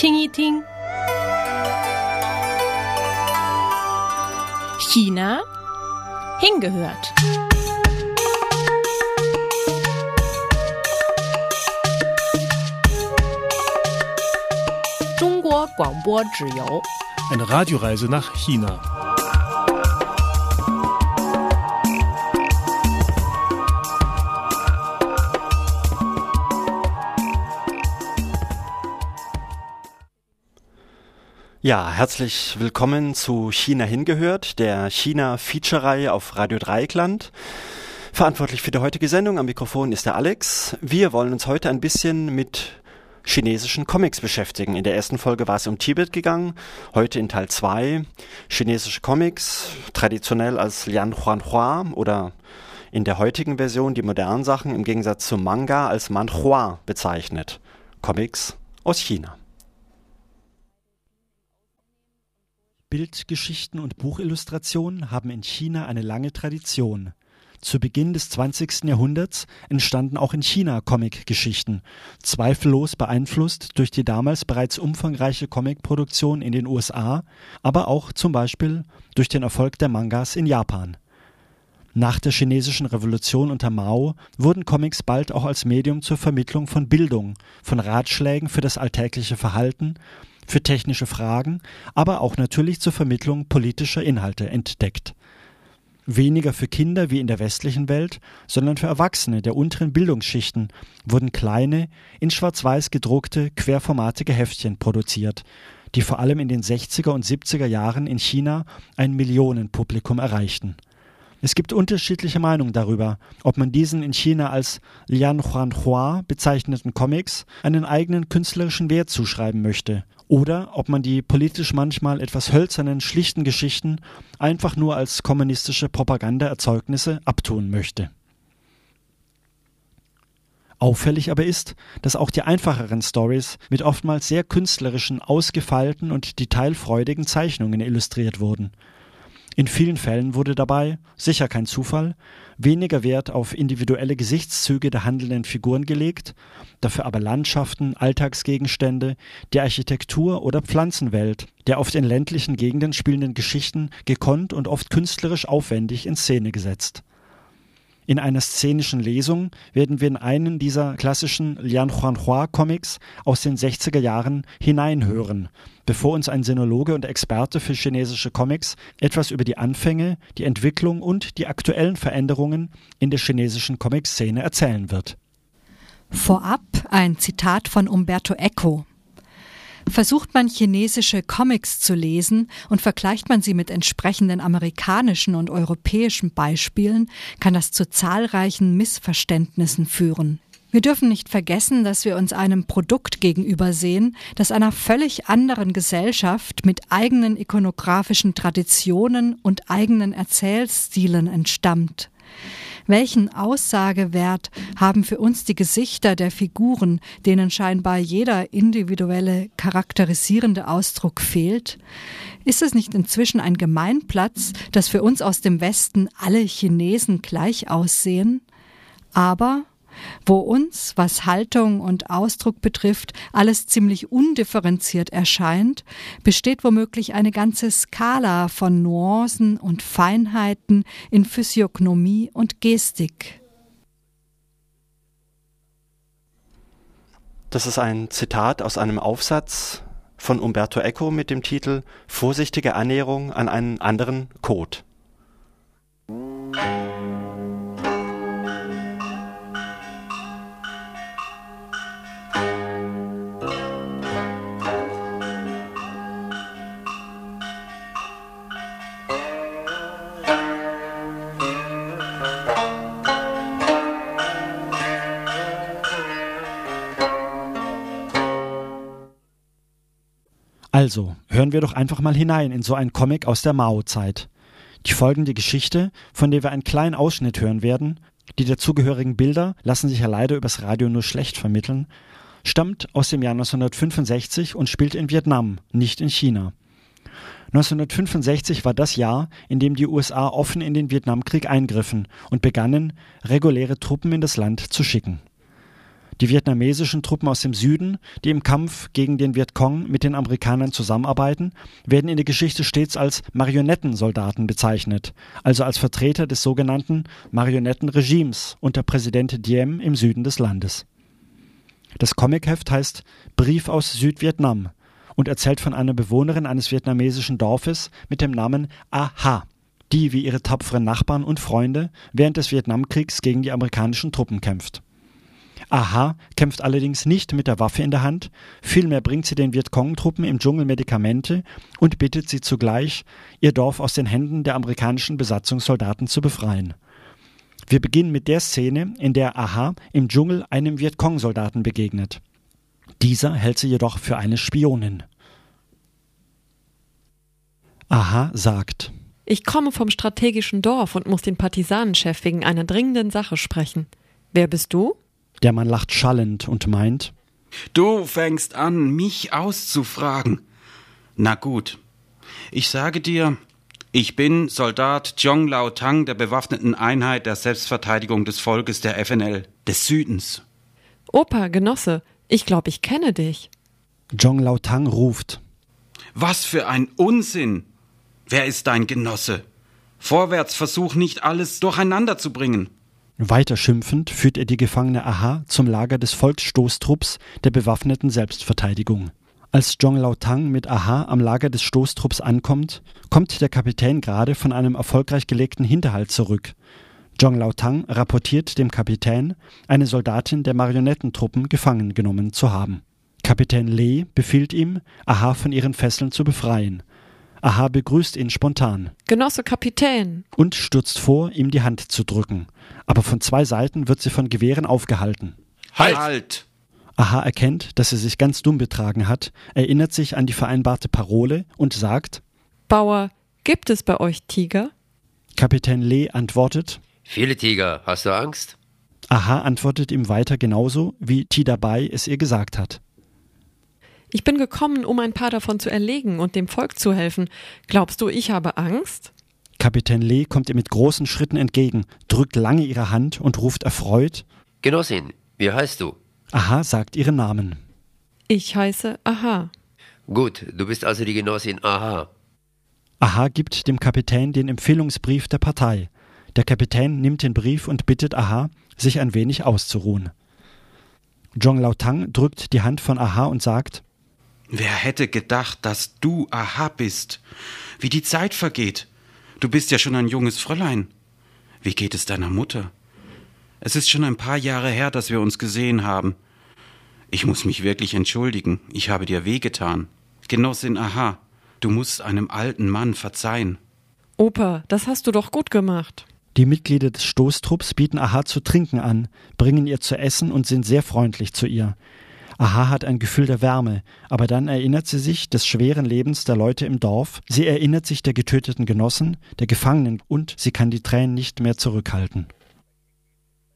Tingiting. China hingehört. Eine Radioreise nach China. Ja, herzlich willkommen zu China hingehört, der China-Feature-Reihe auf Radio Dreieckland. Verantwortlich für die heutige Sendung am Mikrofon ist der Alex. Wir wollen uns heute ein bisschen mit chinesischen Comics beschäftigen. In der ersten Folge war es um Tibet gegangen, heute in Teil 2 chinesische Comics, traditionell als Lian Huan Hua oder in der heutigen Version die modernen Sachen im Gegensatz zum Manga als Manhua bezeichnet. Comics aus China. Bildgeschichten und Buchillustrationen haben in China eine lange Tradition. Zu Beginn des 20. Jahrhunderts entstanden auch in China Comicgeschichten, zweifellos beeinflusst durch die damals bereits umfangreiche Comicproduktion in den USA, aber auch zum Beispiel durch den Erfolg der Mangas in Japan. Nach der chinesischen Revolution unter Mao wurden Comics bald auch als Medium zur Vermittlung von Bildung, von Ratschlägen für das alltägliche Verhalten für technische Fragen, aber auch natürlich zur Vermittlung politischer Inhalte entdeckt. Weniger für Kinder wie in der westlichen Welt, sondern für Erwachsene der unteren Bildungsschichten wurden kleine, in schwarz-weiß gedruckte, querformatige Heftchen produziert, die vor allem in den 60er und 70er Jahren in China ein Millionenpublikum erreichten. Es gibt unterschiedliche Meinungen darüber, ob man diesen in China als Lian Huan Hua bezeichneten Comics einen eigenen künstlerischen Wert zuschreiben möchte oder ob man die politisch manchmal etwas hölzernen, schlichten Geschichten einfach nur als kommunistische Propagandaerzeugnisse abtun möchte. Auffällig aber ist, dass auch die einfacheren Stories mit oftmals sehr künstlerischen, ausgefeilten und detailfreudigen Zeichnungen illustriert wurden – in vielen Fällen wurde dabei, sicher kein Zufall, weniger Wert auf individuelle Gesichtszüge der handelnden Figuren gelegt, dafür aber Landschaften, Alltagsgegenstände, die Architektur oder Pflanzenwelt der oft in ländlichen Gegenden spielenden Geschichten gekonnt und oft künstlerisch aufwendig in Szene gesetzt in einer szenischen Lesung werden wir in einen dieser klassischen Lian Huanhua Comics aus den 60er Jahren hineinhören, bevor uns ein Sinologe und Experte für chinesische Comics etwas über die Anfänge, die Entwicklung und die aktuellen Veränderungen in der chinesischen Comic-Szene erzählen wird. Vorab ein Zitat von Umberto Eco. Versucht man chinesische Comics zu lesen und vergleicht man sie mit entsprechenden amerikanischen und europäischen Beispielen, kann das zu zahlreichen Missverständnissen führen. Wir dürfen nicht vergessen, dass wir uns einem Produkt gegenübersehen, das einer völlig anderen Gesellschaft mit eigenen ikonografischen Traditionen und eigenen Erzählstilen entstammt. Welchen Aussagewert haben für uns die Gesichter der Figuren, denen scheinbar jeder individuelle charakterisierende Ausdruck fehlt? Ist es nicht inzwischen ein Gemeinplatz, dass für uns aus dem Westen alle Chinesen gleich aussehen? Aber wo uns, was Haltung und Ausdruck betrifft, alles ziemlich undifferenziert erscheint, besteht womöglich eine ganze Skala von Nuancen und Feinheiten in Physiognomie und Gestik. Das ist ein Zitat aus einem Aufsatz von Umberto Eco mit dem Titel Vorsichtige Annäherung an einen anderen Code. Also, hören wir doch einfach mal hinein in so einen Comic aus der Mao-Zeit. Die folgende Geschichte, von der wir einen kleinen Ausschnitt hören werden, die dazugehörigen Bilder lassen sich ja leider übers Radio nur schlecht vermitteln, stammt aus dem Jahr 1965 und spielt in Vietnam, nicht in China. 1965 war das Jahr, in dem die USA offen in den Vietnamkrieg eingriffen und begannen, reguläre Truppen in das Land zu schicken. Die vietnamesischen Truppen aus dem Süden, die im Kampf gegen den Vietcong mit den Amerikanern zusammenarbeiten, werden in der Geschichte stets als Marionettensoldaten bezeichnet, also als Vertreter des sogenannten Marionettenregimes unter Präsident Diem im Süden des Landes. Das Comicheft heißt Brief aus Südvietnam und erzählt von einer Bewohnerin eines vietnamesischen Dorfes mit dem Namen Aha, die wie ihre tapferen Nachbarn und Freunde während des Vietnamkriegs gegen die amerikanischen Truppen kämpft. Aha kämpft allerdings nicht mit der Waffe in der Hand, vielmehr bringt sie den Vietcong-Truppen im Dschungel Medikamente und bittet sie zugleich, ihr Dorf aus den Händen der amerikanischen Besatzungssoldaten zu befreien. Wir beginnen mit der Szene, in der Aha im Dschungel einem Vietcong-Soldaten begegnet. Dieser hält sie jedoch für eine Spionin. Aha sagt. Ich komme vom strategischen Dorf und muss den Partisanenchef wegen einer dringenden Sache sprechen. Wer bist du? Der Mann lacht schallend und meint, Du fängst an, mich auszufragen. Na gut. Ich sage dir, ich bin Soldat Jong Lao Tang der bewaffneten Einheit der Selbstverteidigung des Volkes der FNL des Südens. Opa, Genosse, ich glaube, ich kenne dich. Jong Lao Tang ruft. Was für ein Unsinn! Wer ist dein Genosse? Vorwärts versuch nicht alles durcheinander zu bringen. Weiter schimpfend führt er die Gefangene Aha zum Lager des Volksstoßtrupps der bewaffneten Selbstverteidigung. Als Zhong Lao Tang mit Aha am Lager des Stoßtrupps ankommt, kommt der Kapitän gerade von einem erfolgreich gelegten Hinterhalt zurück. Zhong Lao Tang rapportiert dem Kapitän, eine Soldatin der Marionettentruppen gefangen genommen zu haben. Kapitän Lee befiehlt ihm, Aha von ihren Fesseln zu befreien. Aha begrüßt ihn spontan. Genosse Kapitän. Und stürzt vor, ihm die Hand zu drücken. Aber von zwei Seiten wird sie von Gewehren aufgehalten. Halt! halt. Aha erkennt, dass er sich ganz dumm betragen hat, erinnert sich an die vereinbarte Parole und sagt: Bauer, gibt es bei euch Tiger? Kapitän Lee antwortet: Viele Tiger, hast du Angst? Aha antwortet ihm weiter genauso, wie Tidabai es ihr gesagt hat. Ich bin gekommen, um ein paar davon zu erlegen und dem Volk zu helfen. Glaubst du, ich habe Angst? Kapitän Lee kommt ihr mit großen Schritten entgegen, drückt lange ihre Hand und ruft erfreut: Genossin, wie heißt du? Aha sagt ihren Namen. Ich heiße Aha. Gut, du bist also die Genossin Aha. Aha gibt dem Kapitän den Empfehlungsbrief der Partei. Der Kapitän nimmt den Brief und bittet Aha, sich ein wenig auszuruhen. Zhong Lao Tang drückt die Hand von Aha und sagt: Wer hätte gedacht, dass du Aha bist? Wie die Zeit vergeht. Du bist ja schon ein junges Fräulein. Wie geht es deiner Mutter? Es ist schon ein paar Jahre her, dass wir uns gesehen haben. Ich muss mich wirklich entschuldigen. Ich habe dir wehgetan. Genossin Aha, du musst einem alten Mann verzeihen. Opa, das hast du doch gut gemacht. Die Mitglieder des Stoßtrupps bieten Aha zu trinken an, bringen ihr zu essen und sind sehr freundlich zu ihr. Aha hat ein Gefühl der Wärme, aber dann erinnert sie sich des schweren Lebens der Leute im Dorf, sie erinnert sich der getöteten Genossen, der Gefangenen und sie kann die Tränen nicht mehr zurückhalten.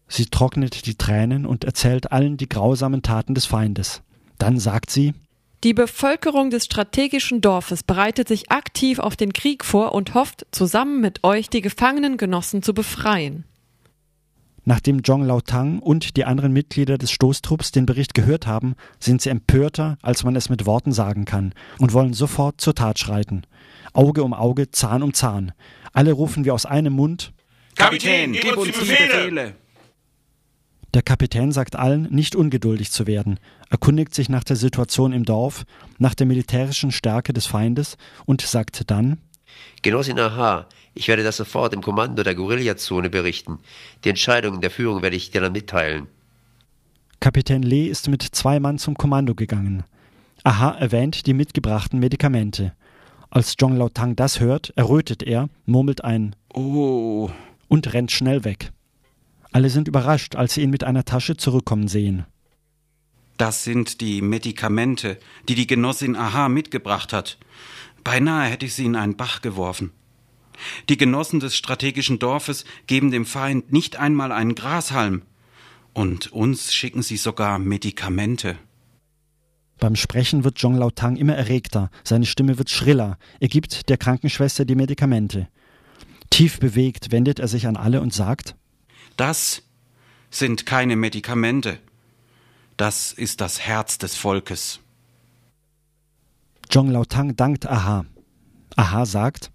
Sie trocknet die Tränen und erzählt allen die grausamen Taten des Feindes. Dann sagt sie Die Bevölkerung des strategischen Dorfes bereitet sich aktiv auf den Krieg vor und hofft, zusammen mit euch die gefangenen Genossen zu befreien. Nachdem Zhong Lao Tang und die anderen Mitglieder des Stoßtrupps den Bericht gehört haben, sind sie empörter, als man es mit Worten sagen kann, und wollen sofort zur Tat schreiten. Auge um Auge, Zahn um Zahn. Alle rufen wie aus einem Mund Kapitän, gib uns die Befehle! Der Kapitän sagt allen, nicht ungeduldig zu werden, erkundigt sich nach der Situation im Dorf, nach der militärischen Stärke des Feindes und sagt dann Genossin Aha, ich werde das sofort im Kommando der Guerillazone berichten. Die Entscheidungen der Führung werde ich dir dann mitteilen. Kapitän Lee ist mit zwei Mann zum Kommando gegangen. Aha erwähnt die mitgebrachten Medikamente. Als Zhong Lao Tang das hört, errötet er, murmelt ein Oh und rennt schnell weg. Alle sind überrascht, als sie ihn mit einer Tasche zurückkommen sehen. Das sind die Medikamente, die die Genossin Aha mitgebracht hat. Beinahe hätte ich sie in einen Bach geworfen. Die Genossen des strategischen Dorfes geben dem Feind nicht einmal einen Grashalm. Und uns schicken sie sogar Medikamente. Beim Sprechen wird Zhong Lao Tang immer erregter, seine Stimme wird schriller, er gibt der Krankenschwester die Medikamente. Tief bewegt wendet er sich an alle und sagt Das sind keine Medikamente. Das ist das Herz des Volkes. Zhong Laotang dankt Aha. Aha sagt,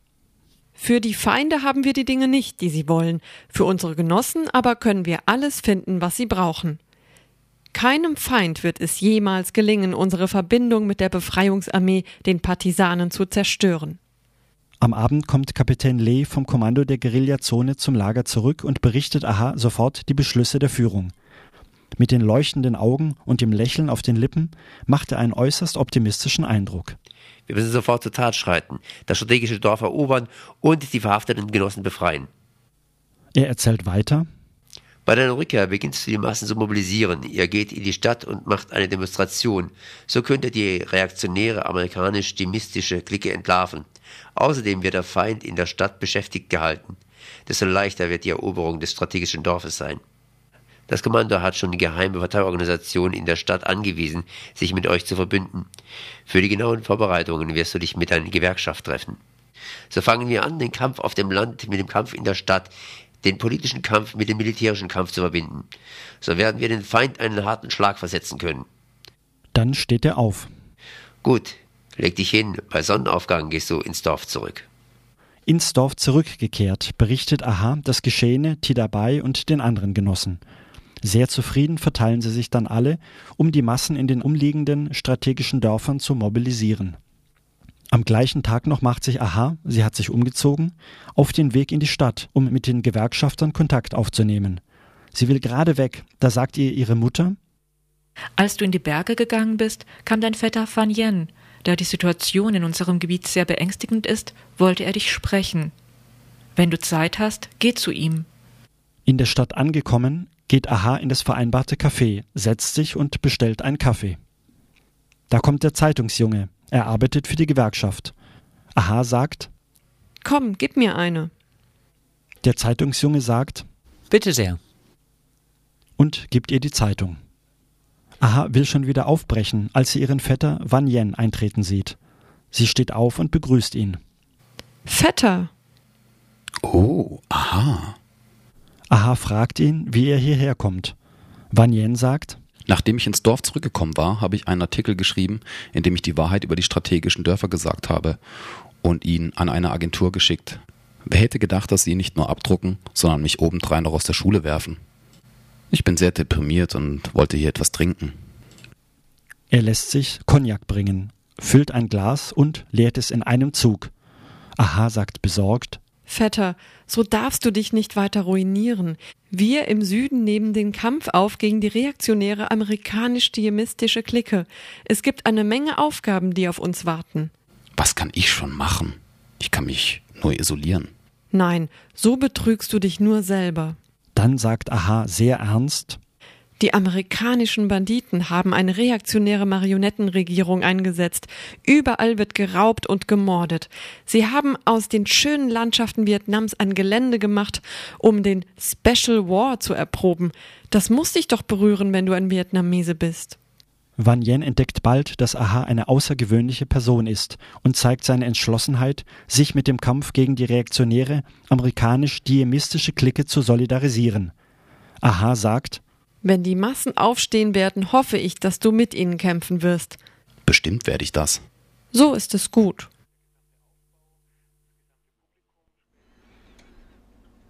Für die Feinde haben wir die Dinge nicht, die sie wollen. Für unsere Genossen aber können wir alles finden, was sie brauchen. Keinem Feind wird es jemals gelingen, unsere Verbindung mit der Befreiungsarmee, den Partisanen, zu zerstören. Am Abend kommt Kapitän Lee vom Kommando der Guerillazone zum Lager zurück und berichtet Aha sofort die Beschlüsse der Führung. Mit den leuchtenden Augen und dem Lächeln auf den Lippen macht er einen äußerst optimistischen Eindruck. Wir müssen sofort zur Tat schreiten, das strategische Dorf erobern und die verhafteten Genossen befreien. Er erzählt weiter, Bei deiner Rückkehr beginnst du die Massen zu mobilisieren. Ihr geht in die Stadt und macht eine Demonstration. So könnt ihr die reaktionäre amerikanisch-demistische Clique entlarven. Außerdem wird der Feind in der Stadt beschäftigt gehalten. Desto leichter wird die Eroberung des strategischen Dorfes sein. Das Kommando hat schon die geheime Parteiorganisation in der Stadt angewiesen, sich mit euch zu verbünden. Für die genauen Vorbereitungen wirst du dich mit deiner Gewerkschaft treffen. So fangen wir an, den Kampf auf dem Land mit dem Kampf in der Stadt, den politischen Kampf mit dem militärischen Kampf zu verbinden. So werden wir den Feind einen harten Schlag versetzen können. dann steht er auf. Gut, leg dich hin, bei Sonnenaufgang gehst du ins Dorf zurück. Ins Dorf zurückgekehrt berichtet Aha das Geschehene Tidabai und den anderen Genossen. Sehr zufrieden verteilen sie sich dann alle, um die Massen in den umliegenden strategischen Dörfern zu mobilisieren. Am gleichen Tag noch macht sich Aha, sie hat sich umgezogen, auf den Weg in die Stadt, um mit den Gewerkschaftern Kontakt aufzunehmen. Sie will gerade weg, da sagt ihr ihre Mutter, Als du in die Berge gegangen bist, kam dein Vetter Fan Yen. Da die Situation in unserem Gebiet sehr beängstigend ist, wollte er dich sprechen. Wenn du Zeit hast, geh zu ihm. In der Stadt angekommen, geht Aha in das vereinbarte Café, setzt sich und bestellt einen Kaffee. Da kommt der Zeitungsjunge. Er arbeitet für die Gewerkschaft. Aha sagt, Komm, gib mir eine. der Zeitungsjunge sagt Bitte sehr. und gibt ihr die Zeitung. Aha will schon wieder aufbrechen, als sie ihren Vetter Wan Yen eintreten sieht. Sie steht auf und begrüßt ihn. Vetter. Oh, aha. Aha fragt ihn, wie er hierher kommt. Wan Yen sagt, Nachdem ich ins Dorf zurückgekommen war, habe ich einen Artikel geschrieben, in dem ich die Wahrheit über die strategischen Dörfer gesagt habe und ihn an eine Agentur geschickt. Wer hätte gedacht, dass sie ihn nicht nur abdrucken, sondern mich obendrein noch aus der Schule werfen? Ich bin sehr deprimiert und wollte hier etwas trinken. er lässt sich Cognac bringen, füllt ein Glas und leert es in einem Zug. Aha sagt besorgt, Vetter, so darfst du dich nicht weiter ruinieren. Wir im Süden nehmen den Kampf auf gegen die reaktionäre amerikanisch-diemistische Clique. Es gibt eine Menge Aufgaben, die auf uns warten. Was kann ich schon machen? Ich kann mich nur isolieren. Nein, so betrügst du dich nur selber. Dann sagt Aha sehr ernst, Die amerikanischen Banditen haben eine reaktionäre Marionettenregierung eingesetzt. Überall wird geraubt und gemordet. Sie haben aus den schönen Landschaften Vietnams ein Gelände gemacht, um den Special War zu erproben. Das muss dich doch berühren, wenn du ein Vietnamese bist. Wan Yen entdeckt bald, dass Aha eine außergewöhnliche Person ist und zeigt seine Entschlossenheit, sich mit dem Kampf gegen die reaktionäre amerikanisch-diemistische Clique zu solidarisieren. Aha sagt, Wenn die Massen aufstehen werden, hoffe ich, dass du mit ihnen kämpfen wirst. Bestimmt werde ich das. So ist es gut.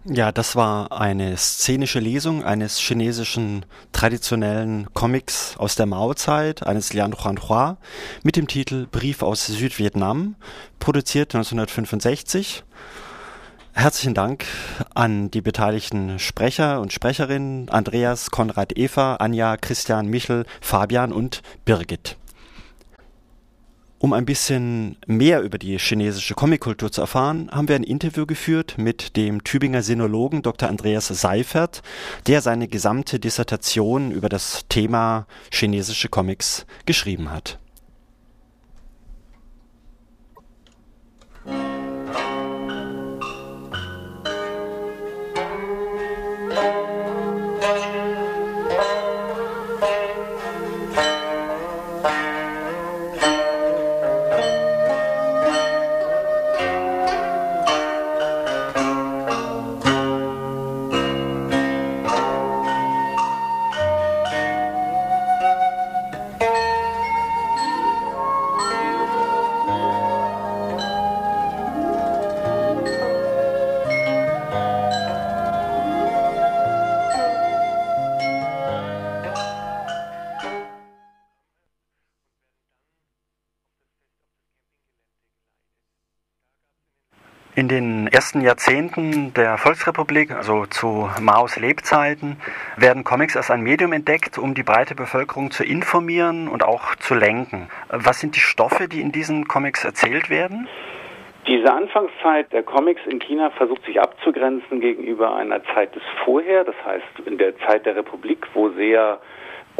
Ja, das war eine szenische Lesung eines chinesischen traditionellen Comics aus der Mao-Zeit, eines Lian Huan Hua, mit dem Titel Brief aus Südvietnam, produziert 1965. Herzlichen Dank an die beteiligten Sprecher und Sprecherinnen Andreas, Konrad, Eva, Anja, Christian, Michel, Fabian und Birgit. Um ein bisschen mehr über die chinesische Comickultur zu erfahren, haben wir ein Interview geführt mit dem Tübinger Sinologen Dr. Andreas Seifert, der seine gesamte Dissertation über das Thema chinesische Comics geschrieben hat. In den ersten Jahrzehnten der Volksrepublik, also zu Maos Lebzeiten, werden Comics als ein Medium entdeckt, um die breite Bevölkerung zu informieren und auch zu lenken. Was sind die Stoffe, die in diesen Comics erzählt werden? Diese Anfangszeit der Comics in China versucht sich abzugrenzen gegenüber einer Zeit des Vorher, das heißt in der Zeit der Republik, wo sehr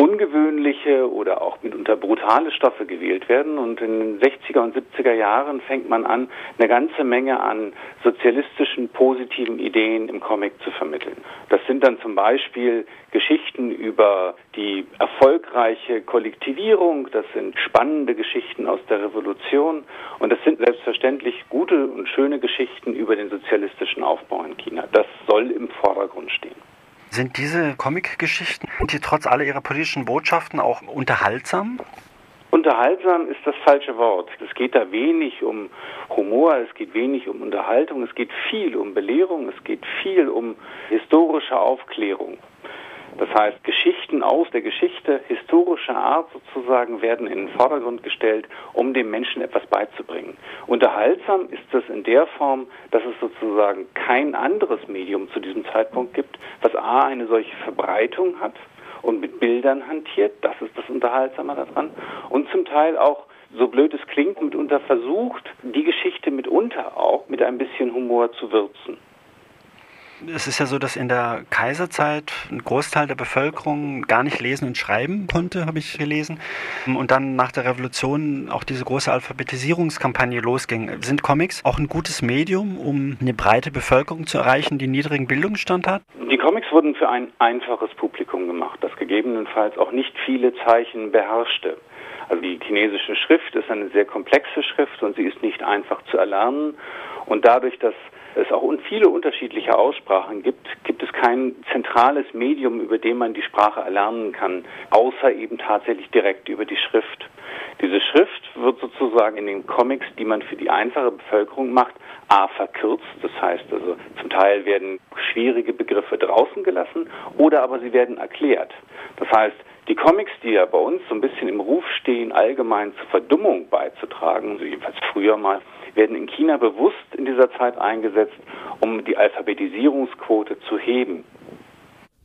ungewöhnliche oder auch mitunter brutale Stoffe gewählt werden. Und in den 60er und 70er Jahren fängt man an, eine ganze Menge an sozialistischen, positiven Ideen im Comic zu vermitteln. Das sind dann zum Beispiel Geschichten über die erfolgreiche Kollektivierung, das sind spannende Geschichten aus der Revolution und das sind selbstverständlich gute und schöne Geschichten über den sozialistischen Aufbau in China. Das soll im Vordergrund stehen. Sind diese Comic-Geschichten, die trotz aller ihrer politischen Botschaften auch unterhaltsam? Unterhaltsam ist das falsche Wort. Es geht da wenig um Humor, es geht wenig um Unterhaltung, es geht viel um Belehrung, es geht viel um historische Aufklärung. Das heißt, Geschichten aus der Geschichte historischer Art sozusagen werden in den Vordergrund gestellt, um dem Menschen etwas beizubringen. Unterhaltsam ist das in der Form, dass es sozusagen kein anderes Medium zu diesem Zeitpunkt gibt, was A eine solche Verbreitung hat und mit Bildern hantiert, das ist das Unterhaltsame daran, und zum Teil auch so blöd es klingt, mitunter versucht, die Geschichte mitunter auch mit ein bisschen Humor zu würzen es ist ja so, dass in der Kaiserzeit ein Großteil der Bevölkerung gar nicht lesen und schreiben konnte, habe ich gelesen. Und dann nach der Revolution auch diese große Alphabetisierungskampagne losging. Sind Comics auch ein gutes Medium, um eine breite Bevölkerung zu erreichen, die niedrigen Bildungsstand hat? Die Comics wurden für ein einfaches Publikum gemacht, das gegebenenfalls auch nicht viele Zeichen beherrschte. Also die chinesische Schrift ist eine sehr komplexe Schrift und sie ist nicht einfach zu erlernen. Und dadurch, dass es auch viele unterschiedliche Aussprachen gibt, gibt es kein zentrales Medium, über dem man die Sprache erlernen kann, außer eben tatsächlich direkt über die Schrift. Diese Schrift wird sozusagen in den Comics, die man für die einfache Bevölkerung macht, a verkürzt, das heißt also zum Teil werden schwierige Begriffe draußen gelassen oder aber sie werden erklärt. Das heißt, die Comics, die ja bei uns so ein bisschen im Ruf stehen, allgemein zur Verdummung beizutragen, so jedenfalls früher mal, werden in China bewusst in dieser Zeit eingesetzt, um die Alphabetisierungsquote zu heben.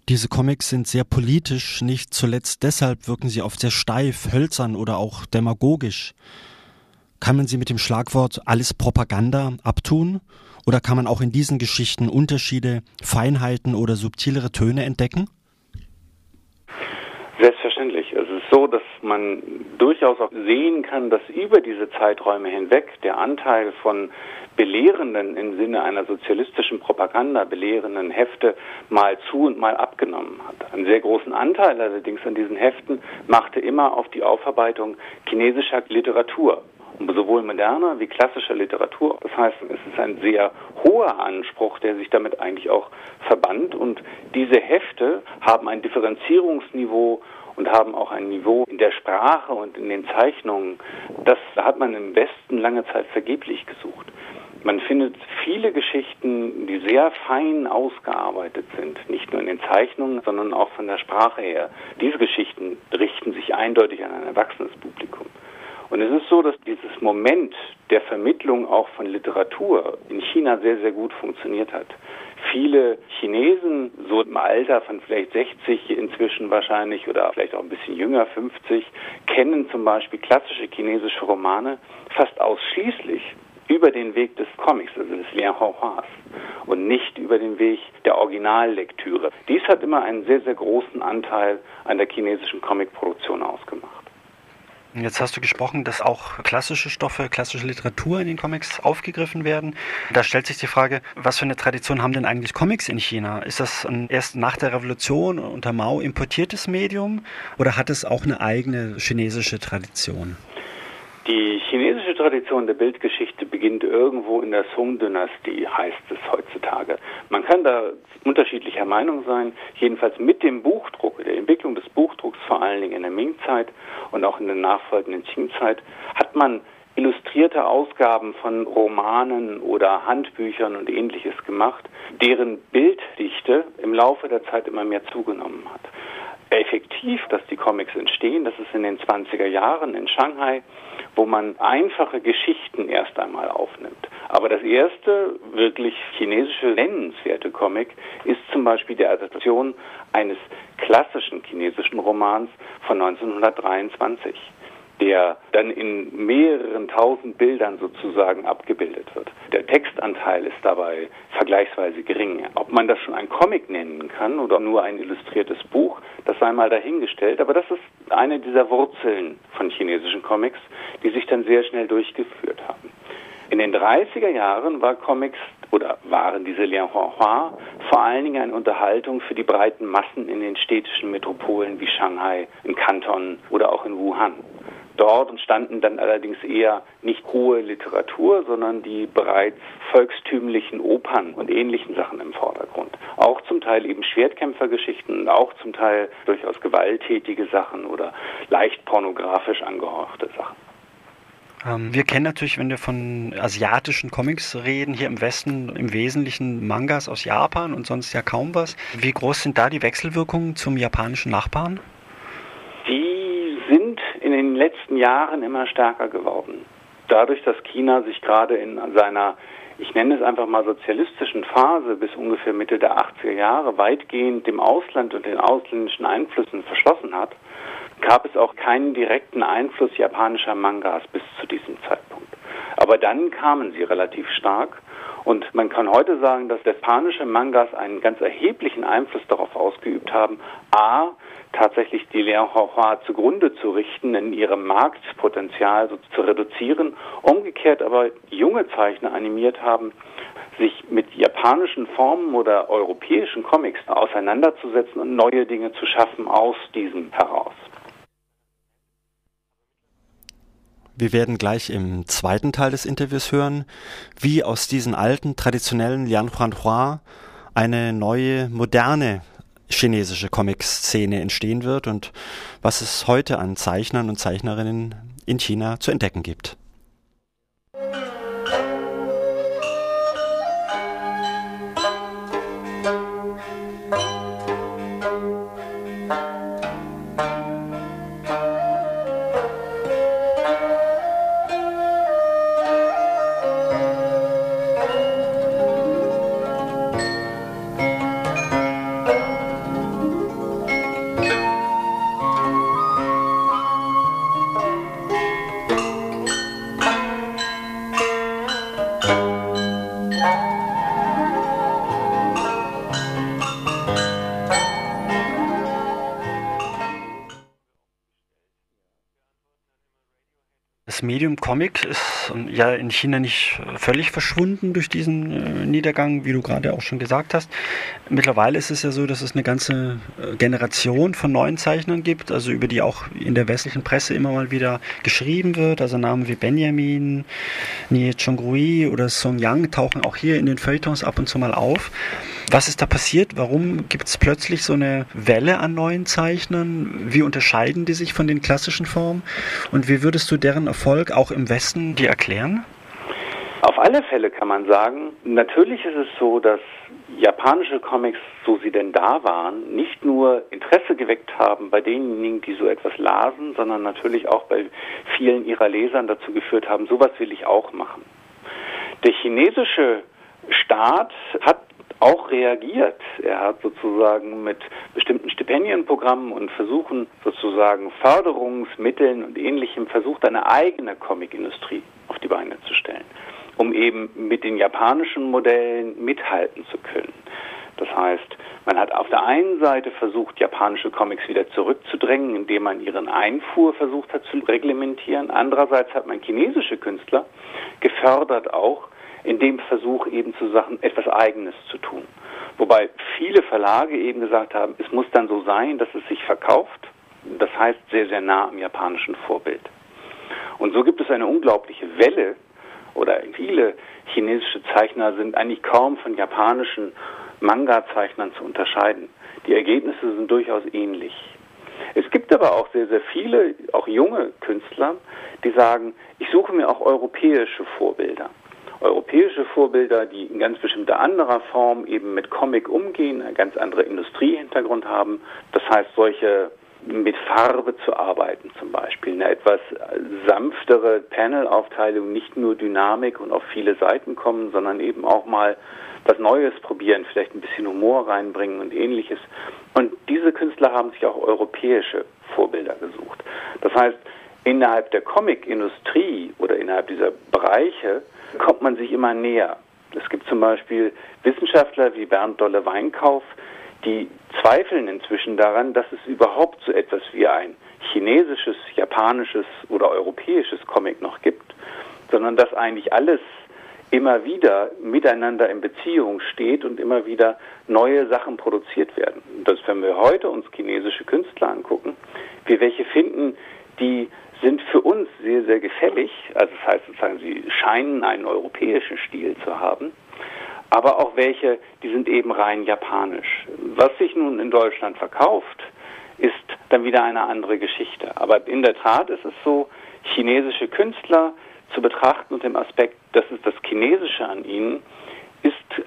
Diese Comics sind sehr politisch, nicht zuletzt deshalb wirken sie oft sehr steif, hölzern oder auch demagogisch. Kann man sie mit dem Schlagwort alles Propaganda abtun? Oder kann man auch in diesen Geschichten Unterschiede, Feinheiten oder subtilere Töne entdecken? Selbstverständlich. Es ist so, dass man durchaus auch sehen kann, dass über diese Zeiträume hinweg der Anteil von belehrenden im Sinne einer sozialistischen Propaganda belehrenden Hefte mal zu und mal abgenommen hat. Einen sehr großen Anteil allerdings an diesen Heften machte immer auf die Aufarbeitung chinesischer Literatur sowohl moderner wie klassischer Literatur. Das heißt, es ist ein sehr hoher Anspruch, der sich damit eigentlich auch verband. Und diese Hefte haben ein Differenzierungsniveau und haben auch ein Niveau in der Sprache und in den Zeichnungen. Das hat man im Westen lange Zeit vergeblich gesucht. Man findet viele Geschichten, die sehr fein ausgearbeitet sind, nicht nur in den Zeichnungen, sondern auch von der Sprache her. Diese Geschichten richten sich eindeutig an ein erwachsenes Publikum. Und es ist so, dass dieses Moment der Vermittlung auch von Literatur in China sehr, sehr gut funktioniert hat. Viele Chinesen, so im Alter von vielleicht 60 inzwischen wahrscheinlich oder vielleicht auch ein bisschen jünger, 50, kennen zum Beispiel klassische chinesische Romane fast ausschließlich über den Weg des Comics, also des Lian Lianhuas, und nicht über den Weg der Originallektüre. Dies hat immer einen sehr, sehr großen Anteil an der chinesischen Comicproduktion ausgemacht. Jetzt hast du gesprochen, dass auch klassische Stoffe, klassische Literatur in den Comics aufgegriffen werden. Da stellt sich die Frage, was für eine Tradition haben denn eigentlich Comics in China? Ist das ein erst nach der Revolution unter Mao importiertes Medium oder hat es auch eine eigene chinesische Tradition? Die chinesische Tradition der Bildgeschichte beginnt irgendwo in der Song-Dynastie, heißt es heutzutage. Man kann da unterschiedlicher Meinung sein. Jedenfalls mit dem Buchdruck, der Entwicklung des Buchdrucks vor allen Dingen in der Ming-Zeit und auch in der nachfolgenden Qing-Zeit, hat man illustrierte Ausgaben von Romanen oder Handbüchern und ähnliches gemacht, deren Bilddichte im Laufe der Zeit immer mehr zugenommen hat effektiv, dass die Comics entstehen. Das ist in den 20er Jahren in Shanghai, wo man einfache Geschichten erst einmal aufnimmt. Aber das erste wirklich chinesische nennenswerte Comic ist zum Beispiel die Adaption eines klassischen chinesischen Romans von 1923 der dann in mehreren tausend Bildern sozusagen abgebildet wird. Der Textanteil ist dabei vergleichsweise gering. Ob man das schon ein Comic nennen kann oder nur ein illustriertes Buch, das sei mal dahingestellt. Aber das ist eine dieser Wurzeln von chinesischen Comics, die sich dann sehr schnell durchgeführt haben. In den 30er Jahren war Comics oder waren diese Lian Hua vor allen Dingen eine Unterhaltung für die breiten Massen in den städtischen Metropolen wie Shanghai, in Kanton oder auch in Wuhan. Dort entstanden dann allerdings eher nicht hohe Literatur, sondern die bereits volkstümlichen Opern und ähnlichen Sachen im Vordergrund. Auch zum Teil eben Schwertkämpfergeschichten, auch zum Teil durchaus gewalttätige Sachen oder leicht pornografisch angehauchte Sachen. Ähm, wir kennen natürlich, wenn wir von asiatischen Comics reden, hier im Westen im Wesentlichen Mangas aus Japan und sonst ja kaum was. Wie groß sind da die Wechselwirkungen zum japanischen Nachbarn? Den letzten Jahren immer stärker geworden. Dadurch, dass China sich gerade in seiner, ich nenne es einfach mal sozialistischen Phase bis ungefähr Mitte der 80er Jahre weitgehend dem Ausland und den ausländischen Einflüssen verschlossen hat, gab es auch keinen direkten Einfluss japanischer Mangas bis zu diesem Zeitpunkt. Aber dann kamen sie relativ stark und man kann heute sagen, dass japanische Mangas einen ganz erheblichen Einfluss darauf ausgeübt haben, a, tatsächlich die Lianhua zugrunde zu richten, in ihrem Marktpotenzial so zu reduzieren, umgekehrt aber junge Zeichner animiert haben, sich mit japanischen Formen oder europäischen Comics auseinanderzusetzen und neue Dinge zu schaffen aus diesem heraus. Wir werden gleich im zweiten Teil des Interviews hören, wie aus diesen alten, traditionellen Lian Hua eine neue, moderne chinesische Comic-Szene entstehen wird und was es heute an Zeichnern und Zeichnerinnen in China zu entdecken gibt. Medium Comic ist ähm, ja in China nicht völlig verschwunden durch diesen äh, Niedergang, wie du gerade auch schon gesagt hast. Mittlerweile ist es ja so, dass es eine ganze äh, Generation von neuen Zeichnern gibt, also über die auch in der westlichen Presse immer mal wieder geschrieben wird. Also Namen wie Benjamin, Nie Chongrui oder Song Yang tauchen auch hier in den Feuilletons ab und zu mal auf. Was ist da passiert? Warum gibt es plötzlich so eine Welle an neuen Zeichnern? Wie unterscheiden die sich von den klassischen Formen? Und wie würdest du deren Erfolg auch im Westen dir erklären? Auf alle Fälle kann man sagen, natürlich ist es so, dass japanische Comics, so sie denn da waren, nicht nur Interesse geweckt haben bei denjenigen, die so etwas lasen, sondern natürlich auch bei vielen ihrer Lesern dazu geführt haben, sowas will ich auch machen. Der chinesische Staat hat auch reagiert. Er hat sozusagen mit bestimmten Stipendienprogrammen und Versuchen, sozusagen Förderungsmitteln und ähnlichem versucht, eine eigene Comicindustrie auf die Beine zu stellen, um eben mit den japanischen Modellen mithalten zu können. Das heißt, man hat auf der einen Seite versucht, japanische Comics wieder zurückzudrängen, indem man ihren Einfuhr versucht hat zu reglementieren. Andererseits hat man chinesische Künstler gefördert auch, in dem Versuch eben zu Sachen etwas Eigenes zu tun. Wobei viele Verlage eben gesagt haben, es muss dann so sein, dass es sich verkauft. Das heißt sehr, sehr nah am japanischen Vorbild. Und so gibt es eine unglaubliche Welle oder viele chinesische Zeichner sind eigentlich kaum von japanischen Manga-Zeichnern zu unterscheiden. Die Ergebnisse sind durchaus ähnlich. Es gibt aber auch sehr, sehr viele, auch junge Künstler, die sagen, ich suche mir auch europäische Vorbilder europäische Vorbilder, die in ganz bestimmter anderer Form eben mit Comic umgehen, einen ganz anderen Industriehintergrund haben. Das heißt, solche mit Farbe zu arbeiten zum Beispiel, eine etwas sanftere Panel-Aufteilung, nicht nur Dynamik und auf viele Seiten kommen, sondern eben auch mal was Neues probieren, vielleicht ein bisschen Humor reinbringen und ähnliches. Und diese Künstler haben sich auch europäische Vorbilder gesucht. Das heißt, innerhalb der Comic-Industrie oder innerhalb dieser Bereiche kommt man sich immer näher. Es gibt zum Beispiel Wissenschaftler wie Bernd Dolle-Weinkauf, die zweifeln inzwischen daran, dass es überhaupt so etwas wie ein chinesisches, japanisches oder europäisches Comic noch gibt, sondern dass eigentlich alles immer wieder miteinander in Beziehung steht und immer wieder neue Sachen produziert werden. Das, wenn wir heute uns chinesische Künstler angucken, wir welche finden, die sind für uns sehr, sehr gefällig. Also das heißt sozusagen, sie scheinen einen europäischen Stil zu haben aber auch welche, die sind eben rein japanisch. Was sich nun in Deutschland verkauft, ist dann wieder eine andere Geschichte. Aber in der Tat ist es so, chinesische Künstler zu betrachten und dem Aspekt, das ist das Chinesische an ihnen,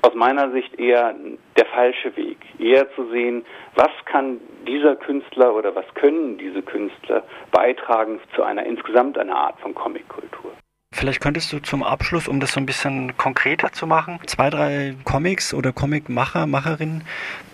aus meiner Sicht eher der falsche Weg. Eher zu sehen, was kann dieser Künstler oder was können diese Künstler beitragen zu einer insgesamt einer Art von Comickultur. Vielleicht könntest du zum Abschluss, um das so ein bisschen konkreter zu machen, zwei, drei Comics oder Comicmacher, Macherinnen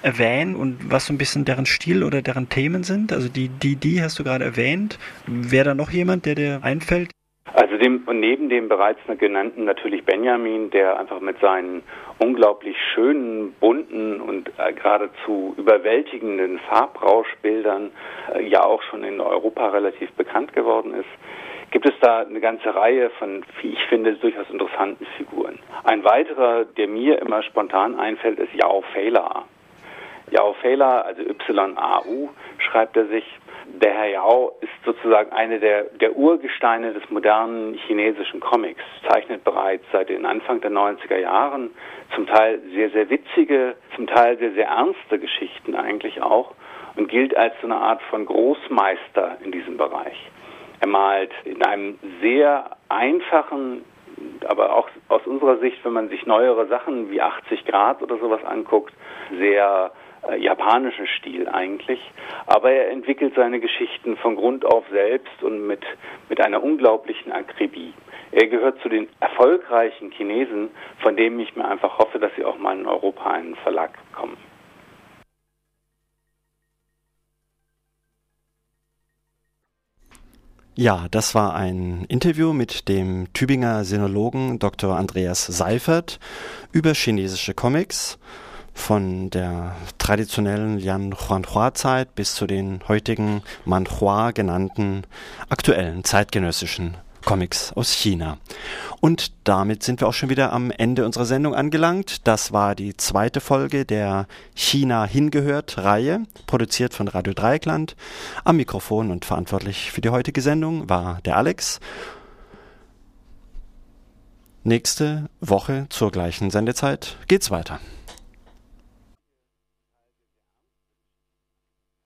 erwähnen und was so ein bisschen deren Stil oder deren Themen sind. Also die, die, die hast du gerade erwähnt. Wäre da noch jemand, der dir einfällt? Also dem, neben dem bereits genannten natürlich Benjamin, der einfach mit seinen unglaublich schönen, bunten und äh, geradezu überwältigenden Farbrauschbildern äh, ja auch schon in Europa relativ bekannt geworden ist gibt es da eine ganze Reihe von, wie ich finde, durchaus interessanten Figuren. Ein weiterer, der mir immer spontan einfällt, ist Yao Feiler. Yao Feiler, also Y-A-U, schreibt er sich. Der Herr Yao ist sozusagen eine der, der Urgesteine des modernen chinesischen Comics, zeichnet bereits seit den Anfang der 90er Jahren zum Teil sehr, sehr witzige, zum Teil sehr, sehr ernste Geschichten eigentlich auch und gilt als so eine Art von Großmeister in diesem Bereich. Er malt in einem sehr einfachen, aber auch aus unserer Sicht, wenn man sich neuere Sachen wie 80 Grad oder sowas anguckt, sehr äh, japanischen Stil eigentlich. Aber er entwickelt seine Geschichten von Grund auf selbst und mit, mit einer unglaublichen Akribie. Er gehört zu den erfolgreichen Chinesen, von denen ich mir einfach hoffe, dass sie auch mal in Europa einen Verlag bekommen. Ja, das war ein Interview mit dem Tübinger Sinologen Dr. Andreas Seifert über chinesische Comics von der traditionellen Lian Huanhua-Zeit bis zu den heutigen Manhua genannten aktuellen zeitgenössischen Comics aus China. Und damit sind wir auch schon wieder am Ende unserer Sendung angelangt. Das war die zweite Folge der China hingehört Reihe, produziert von Radio Dreieckland. Am Mikrofon und verantwortlich für die heutige Sendung war der Alex. Nächste Woche zur gleichen Sendezeit geht's weiter.